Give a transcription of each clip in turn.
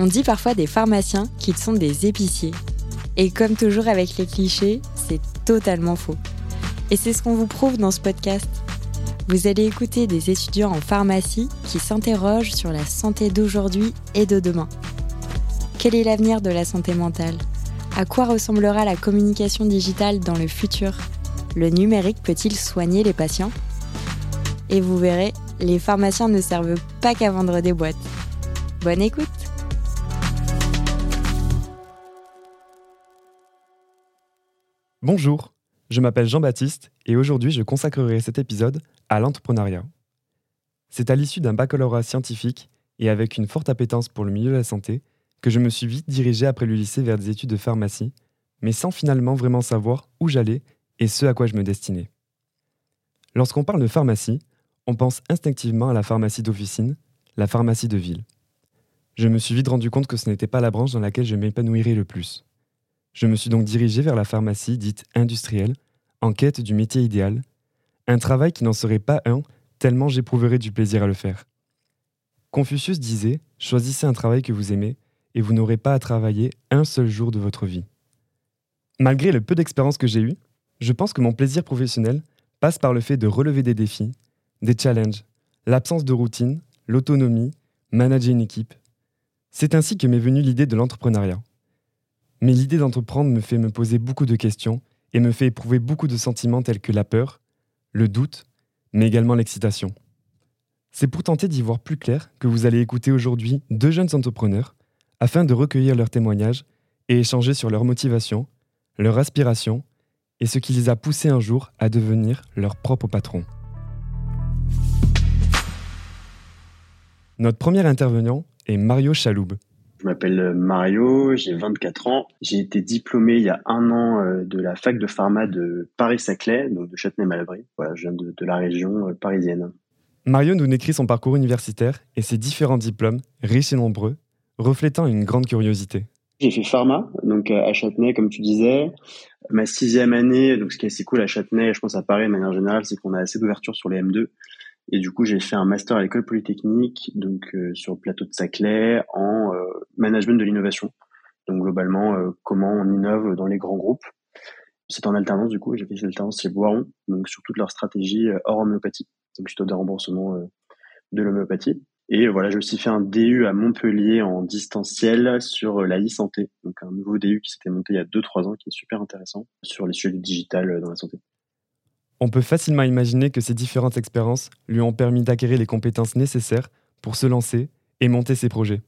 On dit parfois des pharmaciens qu'ils sont des épiciers. Et comme toujours avec les clichés, c'est totalement faux. Et c'est ce qu'on vous prouve dans ce podcast. Vous allez écouter des étudiants en pharmacie qui s'interrogent sur la santé d'aujourd'hui et de demain. Quel est l'avenir de la santé mentale? À quoi ressemblera la communication digitale dans le futur? Le numérique peut-il soigner les patients? Et vous verrez, les pharmaciens ne servent pas qu'à vendre des boîtes. Bonne écoute Bonjour, je m'appelle Jean-Baptiste et aujourd'hui je consacrerai cet épisode à l'entrepreneuriat. C'est à l'issue d'un baccalauréat scientifique et avec une forte appétence pour le milieu de la santé que je me suis vite dirigé après le lycée vers des études de pharmacie, mais sans finalement vraiment savoir où j'allais et ce à quoi je me destinais. Lorsqu'on parle de pharmacie, on pense instinctivement à la pharmacie d'officine, la pharmacie de ville. Je me suis vite rendu compte que ce n'était pas la branche dans laquelle je m'épanouirais le plus. Je me suis donc dirigé vers la pharmacie dite industrielle, en quête du métier idéal, un travail qui n'en serait pas un, tellement j'éprouverais du plaisir à le faire. Confucius disait Choisissez un travail que vous aimez, et vous n'aurez pas à travailler un seul jour de votre vie. Malgré le peu d'expérience que j'ai eue, je pense que mon plaisir professionnel passe par le fait de relever des défis, des challenges, l'absence de routine, l'autonomie, manager une équipe. C'est ainsi que m'est venue l'idée de l'entrepreneuriat. Mais l'idée d'entreprendre me fait me poser beaucoup de questions et me fait éprouver beaucoup de sentiments tels que la peur, le doute, mais également l'excitation. C'est pour tenter d'y voir plus clair que vous allez écouter aujourd'hui deux jeunes entrepreneurs afin de recueillir leurs témoignages et échanger sur leur motivation, leur aspiration et ce qui les a poussés un jour à devenir leur propre patron. Notre premier intervenant est Mario Chaloub. Je m'appelle euh, Mario, j'ai 24 ans. J'ai été diplômé il y a un an euh, de la fac de pharma de Paris-Saclay, donc de Châtenay-Malabry. Voilà, je viens de, de la région euh, parisienne. Mario nous décrit son parcours universitaire et ses différents diplômes, riches et nombreux, reflétant une grande curiosité. J'ai fait pharma, donc à Châtenay, comme tu disais. Ma sixième année, donc ce qui est assez cool à Châtenay, je pense à Paris de manière générale, c'est qu'on a assez d'ouverture sur les M2. Et du coup, j'ai fait un master à l'école polytechnique, donc euh, sur le plateau de Saclay, en euh, management de l'innovation. Donc globalement, euh, comment on innove dans les grands groupes. C'est en alternance du coup, j'ai fait cette alternance chez Boiron, donc sur toute leur stratégie hors homéopathie, donc plutôt des remboursements de l'homéopathie. Et voilà, j'ai aussi fait un DU à Montpellier en distanciel sur la e-santé, donc un nouveau DU qui s'était monté il y a 2-3 ans, qui est super intéressant sur les sujets du digital dans la santé. On peut facilement imaginer que ces différentes expériences lui ont permis d'acquérir les compétences nécessaires pour se lancer et monter ses projets.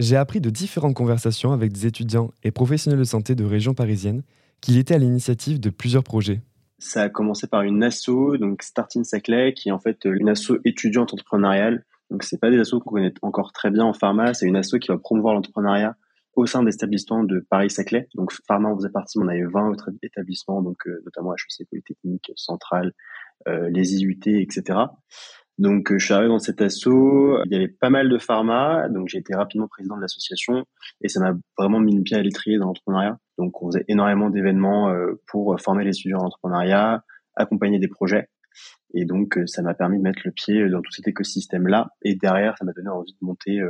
J'ai appris de différentes conversations avec des étudiants et professionnels de santé de région parisienne qu'il était à l'initiative de plusieurs projets. Ça a commencé par une asso, donc Starting Saclay, qui est en fait une asso étudiante entrepreneuriale. Donc c'est pas des assos qu'on connaît encore très bien en pharma, c'est une asso qui va promouvoir l'entrepreneuriat au sein d'établissements de Paris-Saclay. Donc, Pharma en faisait partie, on avait 20 autres établissements, donc euh, notamment HEC Polytechnique, Centrale, euh, les IUT, etc. Donc, euh, je suis arrivé dans cet assaut. Il y avait pas mal de pharma, donc j'ai été rapidement président de l'association et ça m'a vraiment mis le pied à l'étrier dans l'entrepreneuriat. Donc, on faisait énormément d'événements pour former les étudiants en entrepreneuriat, accompagner des projets. Et donc, ça m'a permis de mettre le pied dans tout cet écosystème-là. Et derrière, ça m'a donné envie de monter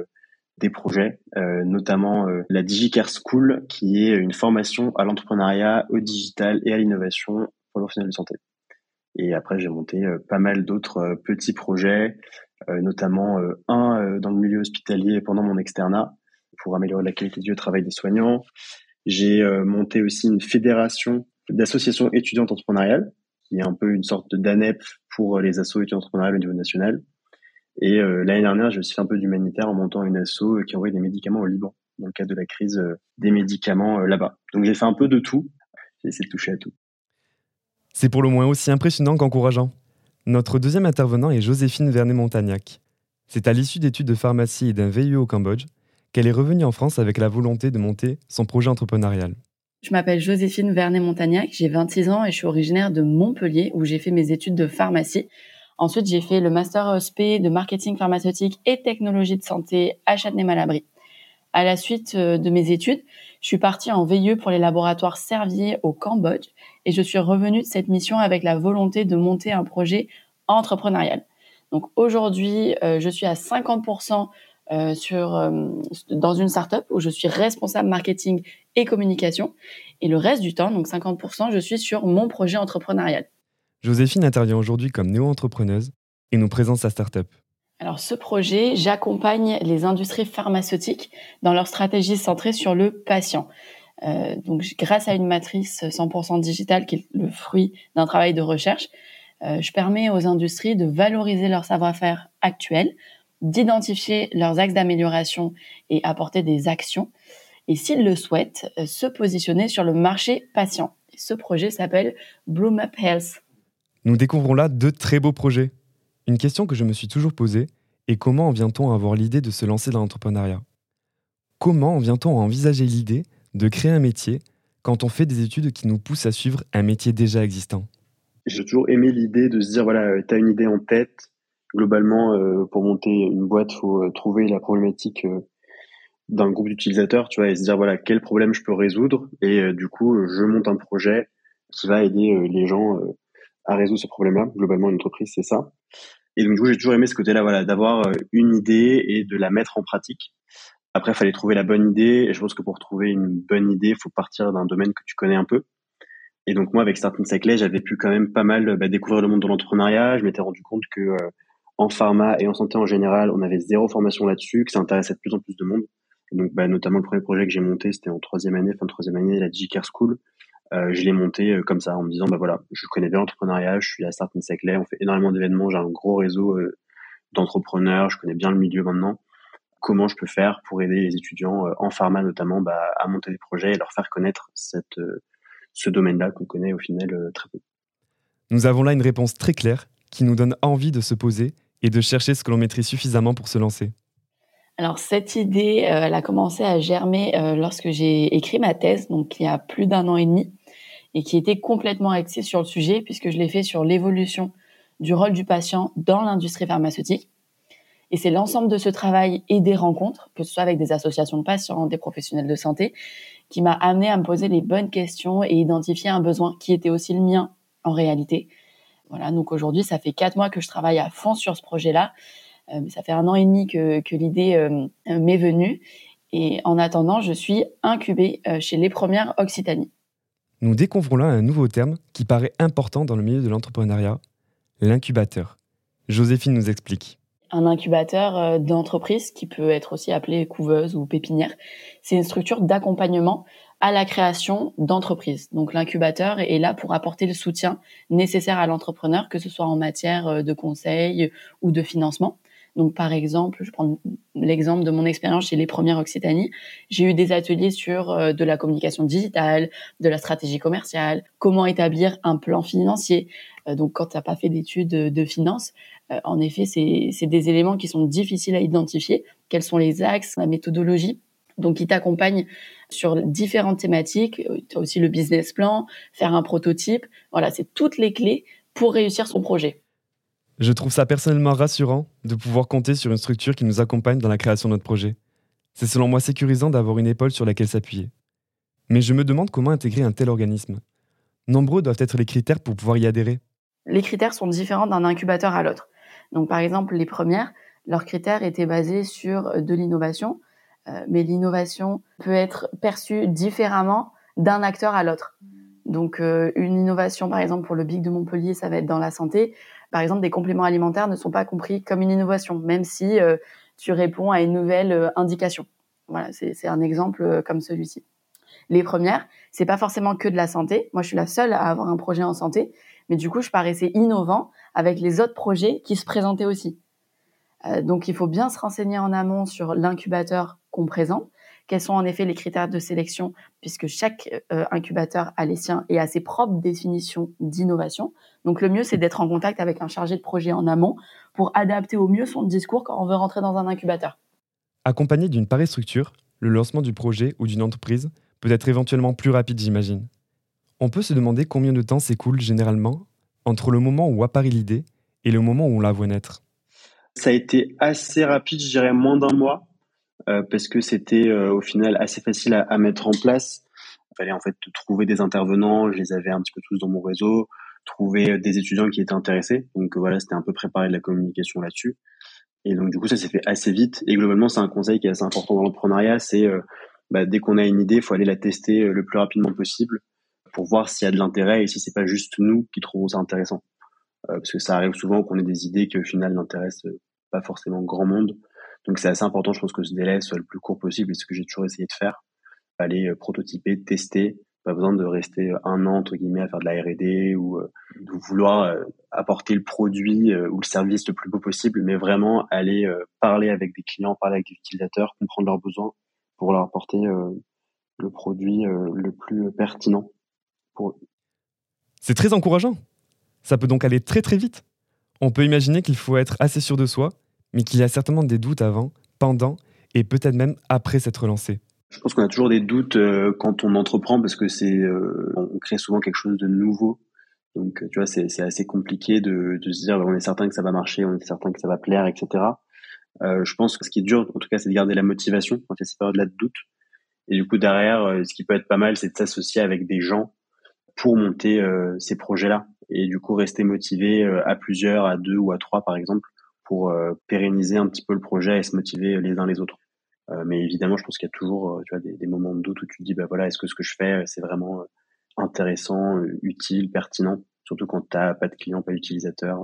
des projets, euh, notamment euh, la DigiCare School, qui est une formation à l'entrepreneuriat, au digital et à l'innovation pour professionnels de santé. Et après, j'ai monté euh, pas mal d'autres petits projets, notamment un dans le milieu hospitalier pendant mon externat pour améliorer la qualité de travail des soignants. J'ai monté aussi une fédération d'associations étudiantes entrepreneuriales, qui est un peu une sorte d'ANEP pour les assos étudiants entrepreneuriales au niveau national. Et euh, l'année dernière, j'ai aussi fait un peu d'humanitaire en montant une asso euh, qui envoyait des médicaments au Liban dans le cadre de la crise euh, des médicaments là-bas. Donc j'ai fait un peu de tout. J'ai essayé de toucher à tout. C'est pour le moins aussi impressionnant qu'encourageant. Notre deuxième intervenant est Joséphine Vernet-Montagnac. C'est à l'issue d'études de pharmacie et d'un VIE au Cambodge qu'elle est revenue en France avec la volonté de monter son projet entrepreneurial. Je m'appelle Joséphine Vernet-Montagnac, j'ai 26 ans et je suis originaire de Montpellier où j'ai fait mes études de pharmacie. Ensuite, j'ai fait le master SP de marketing pharmaceutique et technologie de santé à Châtenay-Malabry. À la suite euh, de mes études, je suis partie en VIE pour les laboratoires Servier au Cambodge et je suis revenue de cette mission avec la volonté de monter un projet entrepreneurial. Donc aujourd'hui, euh, je suis à 50% euh, sur dans une startup où je suis responsable marketing et communication. Et le reste du temps, donc 50%, je suis sur mon projet entrepreneurial. Joséphine intervient aujourd'hui comme néo-entrepreneuse et nous présente sa startup. Alors ce projet, j'accompagne les industries pharmaceutiques dans leur stratégie centrée sur le patient. Euh, donc grâce à une matrice 100% digitale qui est le fruit d'un travail de recherche, euh, je permets aux industries de valoriser leur savoir-faire actuel, d'identifier leurs axes d'amélioration et apporter des actions, et s'ils le souhaitent, euh, se positionner sur le marché patient. ce projet s'appelle Bloom Up Health. Nous découvrons là deux très beaux projets. Une question que je me suis toujours posée est comment en vient-on à avoir l'idée de se lancer dans l'entrepreneuriat? Comment en vient-on à envisager l'idée de créer un métier quand on fait des études qui nous poussent à suivre un métier déjà existant J'ai toujours aimé l'idée de se dire voilà, euh, tu as une idée en tête. Globalement, euh, pour monter une boîte, faut euh, trouver la problématique d'un groupe d'utilisateurs, tu vois, et se dire voilà, quel problème je peux résoudre. Et du coup, je monte un projet qui va aider les gens à résoudre ce problème-là. Globalement, une entreprise, c'est ça. Et donc, du coup, j'ai toujours aimé ce côté-là, voilà, d'avoir une idée et de la mettre en pratique. Après, il fallait trouver la bonne idée. Et je pense que pour trouver une bonne idée, il faut partir d'un domaine que tu connais un peu. Et donc, moi, avec Starting Cyclay, j'avais pu quand même pas mal bah, découvrir le monde de l'entrepreneuriat. Je m'étais rendu compte que euh, en pharma et en santé en général, on avait zéro formation là-dessus, que ça intéressait de plus en plus de monde. donc, bah, notamment, le premier projet que j'ai monté, c'était en troisième année, fin de troisième année, la DigiCare School. Euh, je l'ai monté euh, comme ça, en me disant, bah voilà, je connais bien l'entrepreneuriat, je suis à Starting Cyclay, on fait énormément d'événements, j'ai un gros réseau euh, d'entrepreneurs, je connais bien le milieu maintenant comment je peux faire pour aider les étudiants euh, en pharma notamment bah, à monter des projets et leur faire connaître cette, euh, ce domaine-là qu'on connaît au final euh, très peu. Nous avons là une réponse très claire qui nous donne envie de se poser et de chercher ce que l'on maîtrise suffisamment pour se lancer. Alors cette idée, elle a commencé à germer lorsque j'ai écrit ma thèse, donc il y a plus d'un an et demi, et qui était complètement axée sur le sujet puisque je l'ai fait sur l'évolution du rôle du patient dans l'industrie pharmaceutique. Et c'est l'ensemble de ce travail et des rencontres, que ce soit avec des associations de patients, des professionnels de santé, qui m'a amené à me poser les bonnes questions et identifier un besoin qui était aussi le mien en réalité. Voilà, donc aujourd'hui, ça fait quatre mois que je travaille à fond sur ce projet-là. Euh, ça fait un an et demi que, l'idée euh, m'est venue. Et en attendant, je suis incubée euh, chez les premières Occitanie. Nous découvrons là un nouveau terme qui paraît important dans le milieu de l'entrepreneuriat, l'incubateur. Joséphine nous explique un incubateur euh, d'entreprise qui peut être aussi appelé couveuse ou pépinière. C'est une structure d'accompagnement à la création d'entreprises. Donc l'incubateur est là pour apporter le soutien nécessaire à l'entrepreneur, que ce soit en matière euh, de conseil ou de financement. Donc par exemple, je prends l'exemple de mon expérience chez les premières Occitanie. J'ai eu des ateliers sur euh, de la communication digitale, de la stratégie commerciale, comment établir un plan financier. donc quand tu n'as pas fait d'études de finance, en effet, c'est des éléments qui sont difficiles à identifier. Quels sont les axes, la méthodologie? Donc, qui t'accompagne sur différentes thématiques. Euh, tu as aussi le business plan, faire un prototype. Voilà, c'est toutes les clés pour réussir son projet. Je trouve ça personnellement rassurant de pouvoir compter sur une structure qui nous accompagne dans la création de notre projet. C'est selon moi sécurisant d'avoir une épaule sur laquelle s'appuyer. Mais je me demande comment intégrer un tel organisme. Nombreux doivent être les critères pour pouvoir y adhérer. Les critères sont différents d'un incubateur à l'autre. Donc, par exemple, les premières, leurs critères étaient basés sur euh, de l'innovation, euh, mais l'innovation peut être perçue différemment d'un acteur à l'autre. Donc, euh, une innovation, par exemple, pour le BIC de Montpellier, ça va être dans la santé. Par exemple, des compléments alimentaires ne sont pas compris comme une innovation, même si tu réponds à une nouvelle indication. Voilà, c'est un exemple comme celui-ci. Les premières, c'est pas forcément que de la santé. Moi, je suis la seule à avoir un projet en santé, mais du coup, je paraissais innovant avec les autres projets qui se présentaient aussi. Euh, donc, il faut bien se renseigner en amont sur l'incubateur qu'on présente, quels sont en effet les critères de sélection, puisque chaque euh, incubateur a les siens et a ses propres définitions d'innovation. Donc, le mieux, c'est d'être en contact avec un chargé de projet en amont pour adapter au mieux son discours quand on veut rentrer dans un incubateur. Accompagné d'une pareille structure, le lancement du projet ou d'une entreprise peut être éventuellement plus rapide, j'imagine. On peut se demander combien de temps s'écoule généralement entre le moment où apparaît l'idée et le moment où on la voit naître Ça a été assez rapide, je dirais moins d'un mois, euh, parce que c'était euh, au final assez facile à, mettre en place. Il fallait en fait trouver des intervenants, je les avais un petit peu tous dans mon réseau, trouver euh, des étudiants qui étaient intéressés. Donc voilà, c'était un peu préparer de la communication là-dessus. Et donc, du coup, ça s'est fait assez vite. Et globalement, c'est un conseil qui est assez important dans l'entrepreneuriat. C'est bah, dès qu'on a une idée, il faut aller la tester le plus rapidement possible pour voir s'il y a de l'intérêt et si c'est pas juste nous qui trouvons ça intéressant. Euh, parce que ça arrive souvent qu'on ait des idées qui au final n'intéressent pas forcément grand monde. Donc c'est assez important, je pense que ce délai soit le plus court possible, et ce que j'ai toujours essayé de faire. Aller prototyper, tester, pas besoin de rester un an entre guillemets à faire de la R&D ou euh, de vouloir euh, apporter le produit euh, ou le service le plus beau possible, mais vraiment aller parler avec des clients, parler avec des utilisateurs, comprendre leurs besoins pour leur apporter le produit le plus pertinent C'est très encourageant. Ça peut donc aller très très vite. On peut imaginer qu'il faut être assez sûr de soi, mais qu'il y a certainement des doutes avant, pendant et peut-être même après s'être lancé. Je pense qu'on a toujours des doutes euh, quand on entreprend parce que c'est, euh, on crée souvent quelque chose de nouveau. Donc, tu vois, c'est assez compliqué de, se dire, on est certain que ça va marcher, on est certain que ça va plaire, etc. Euh, je pense que ce qui est dur, en tout cas, c'est de garder la motivation quand il y a ces périodes-là de doute. Et du coup, derrière, ce qui peut être pas mal, c'est de s'associer avec des gens pour monter ces projets-là. Et du coup, rester motivé à plusieurs, à deux ou à trois, par exemple, pour pérenniser un petit peu le projet et se motiver les uns les autres. Euh, mais évidemment, je pense qu'il y a toujours euh, des, moments de doute où tu te dis, bah voilà, est-ce que ce que je fais, euh, c'est vraiment intéressant, utile, pertinent? Surtout quand tu n'as pas de clients, pas d'utilisateurs.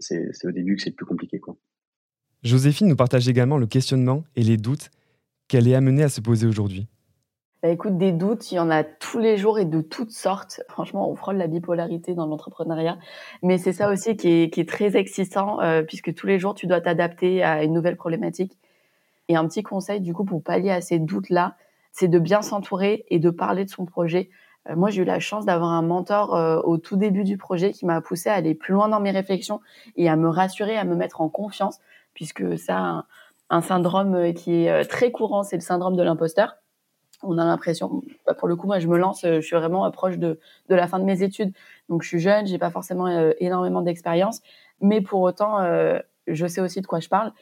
C'est au début que c'est le plus compliqué. Joséphine nous partage également le questionnement et les doutes qu'elle est amenée à se poser aujourd'hui. Bah écoute, des doutes, il y en a tous les jours et de toutes sortes. Franchement, on frôle la bipolarité dans l'entrepreneuriat. Mais c'est ça aussi qui est, qui est très excitant, puisque tous les jours, tu dois t'adapter à une nouvelle problématique. Et un petit conseil, du coup, pour pallier à ces doutes-là, c'est de bien s'entourer et de parler de son projet. Euh, moi, j'ai eu la chance d'avoir un mentor euh, au tout début du projet qui m'a poussé à aller plus loin dans mes réflexions et à me rassurer, à me mettre en confiance, puisque ça, un, un syndrome euh, qui est très courant, c'est le syndrome de l'imposteur. On a l'impression, bah, pour le coup, moi, je me lance, je suis vraiment proche de, de la fin de mes études, donc je suis jeune, j'ai pas forcément énormément d'expérience, mais pour autant, je sais aussi de quoi je parle.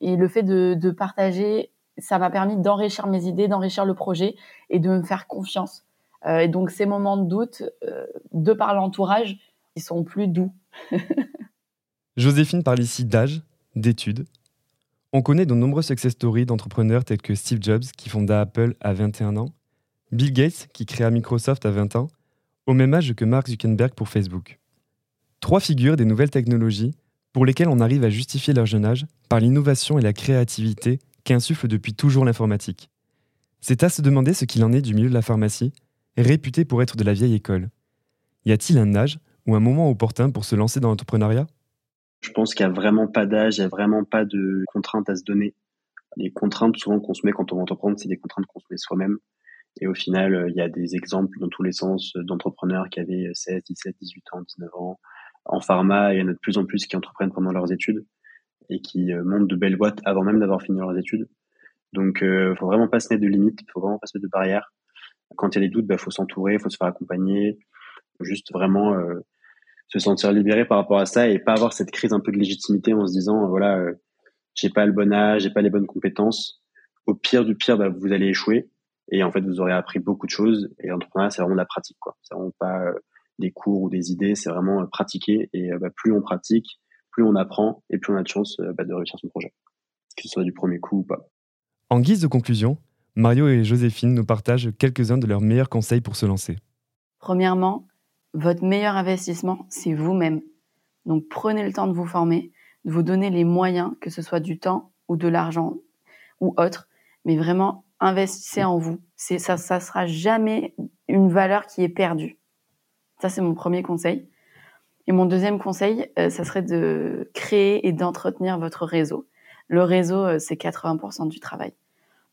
Et le fait de, partager, ça m'a permis d'enrichir mes idées, d'enrichir le projet et de me faire confiance. Euh, et donc ces moments de doute, euh, de par l'entourage, ils sont plus doux. Joséphine parle ici d'âge, d'études. On connaît de nombreux success stories d'entrepreneurs tels que Steve Jobs qui fonda Apple à 21 ans, Bill Gates qui créa Microsoft à 20 ans, au même âge que Mark Zuckerberg pour Facebook. Trois figures des nouvelles technologies pour lesquels on arrive à justifier leur jeune âge par l'innovation et la créativité qu'insuffle depuis toujours l'informatique. C'est à se demander ce qu'il en est du milieu de la pharmacie, réputé pour être de la vieille école. Y a-t-il un âge ou un moment opportun pour se lancer dans l'entrepreneuriat? Je pense qu'il n'y a vraiment pas d'âge, il n'y a vraiment pas de contraintes à se donner. Les contraintes souvent qu'on se met quand on va entreprendre, c'est des contraintes qu'on se met soi-même. Et au final, il y a des exemples dans tous les sens d'entrepreneurs qui avaient 16, 17, 18 ans, 19 ans, en pharma, il y en a de plus en plus qui entreprennent pendant leurs études et qui euh, montent de belles boîtes avant même d'avoir fini leurs études. Donc, euh, faut vraiment pas se mettre de limites, faut vraiment pas se mettre de barrières. Quand il y a des doutes, bah, faut s'entourer, faut se faire accompagner, juste vraiment euh, se sentir libéré par rapport à ça et pas avoir cette crise un peu de légitimité en se disant voilà, euh, j'ai pas le bon âge, j'ai pas les bonnes compétences. Au pire du pire, bah, vous allez échouer et en fait vous aurez appris beaucoup de choses. Et l'entrepreneuriat, c'est vraiment de la pratique, quoi. C'est vraiment pas euh, des cours ou des idées, c'est vraiment euh, pratiquer. Et euh, bah, plus on pratique, plus on apprend et plus on a de chance euh, bah, de réussir son projet, que ce soit du premier coup ou pas. En guise de conclusion, Mario et Joséphine nous partagent quelques-uns de leurs meilleurs conseils pour se lancer. Premièrement, votre meilleur investissement, c'est vous-même. Donc prenez le temps de vous former, de vous donner les moyens, que ce soit du temps ou de l'argent ou autre, mais vraiment investissez en vous. C'est ça, ça sera jamais une valeur qui est perdue. Ça, c'est mon premier conseil. Et mon deuxième conseil, euh, ça serait de créer et d'entretenir votre réseau. Le réseau, euh, c'est 80% du travail.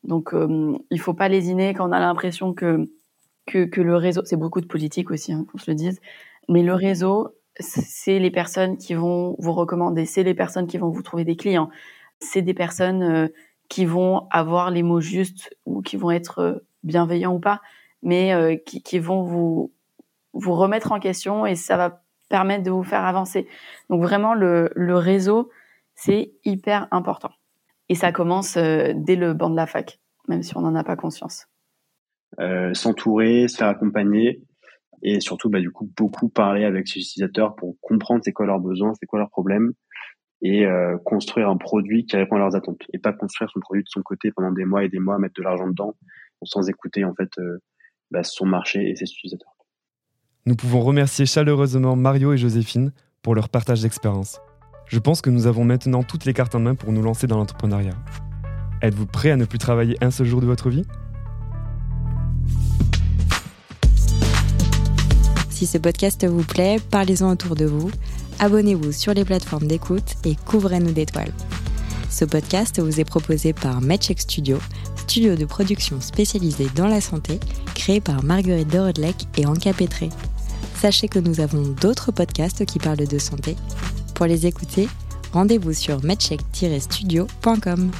Donc, euh, il faut pas lésiner quand on a l'impression que, que, que, le réseau, c'est beaucoup de politique aussi, hein, qu'on se le dise, mais le réseau, c'est les personnes qui vont vous recommander, c'est les personnes qui vont vous trouver des clients, c'est des personnes euh, qui vont avoir les mots justes ou qui vont être bienveillants ou pas, mais qui, qui vont vous vous remettre en question et ça va permettre de vous faire avancer. Donc vraiment, le, le réseau, c'est hyper important. Et ça commence euh, dès le banc de la fac, même si on n'en a pas conscience. Euh, S'entourer, se faire accompagner et surtout, bah, du coup, beaucoup parler avec ses utilisateurs pour comprendre c'est quoi leurs besoins, c'est quoi leurs problèmes et euh, construire un produit qui répond à leurs attentes et pas construire son produit de son côté pendant des mois et des mois, mettre de l'argent dedans sans écouter en fait euh, bah, son marché et ses utilisateurs. Nous pouvons remercier chaleureusement Mario et Joséphine pour leur partage d'expérience. Je pense que nous avons maintenant toutes les cartes en main pour nous lancer dans l'entrepreneuriat. Êtes-vous prêt à ne plus travailler un seul jour de votre vie? Si ce podcast vous plaît, parlez-en autour de vous, abonnez-vous sur les plateformes d'écoute et couvrez-nous d'étoiles. Ce podcast vous est proposé par MedCheck Studio, studio de production spécialisé dans la santé, créé par Marguerite de et Anka Petré. Sachez que nous avons d'autres podcasts qui parlent de santé. Pour les écouter, rendez-vous sur medcheck-studio.com.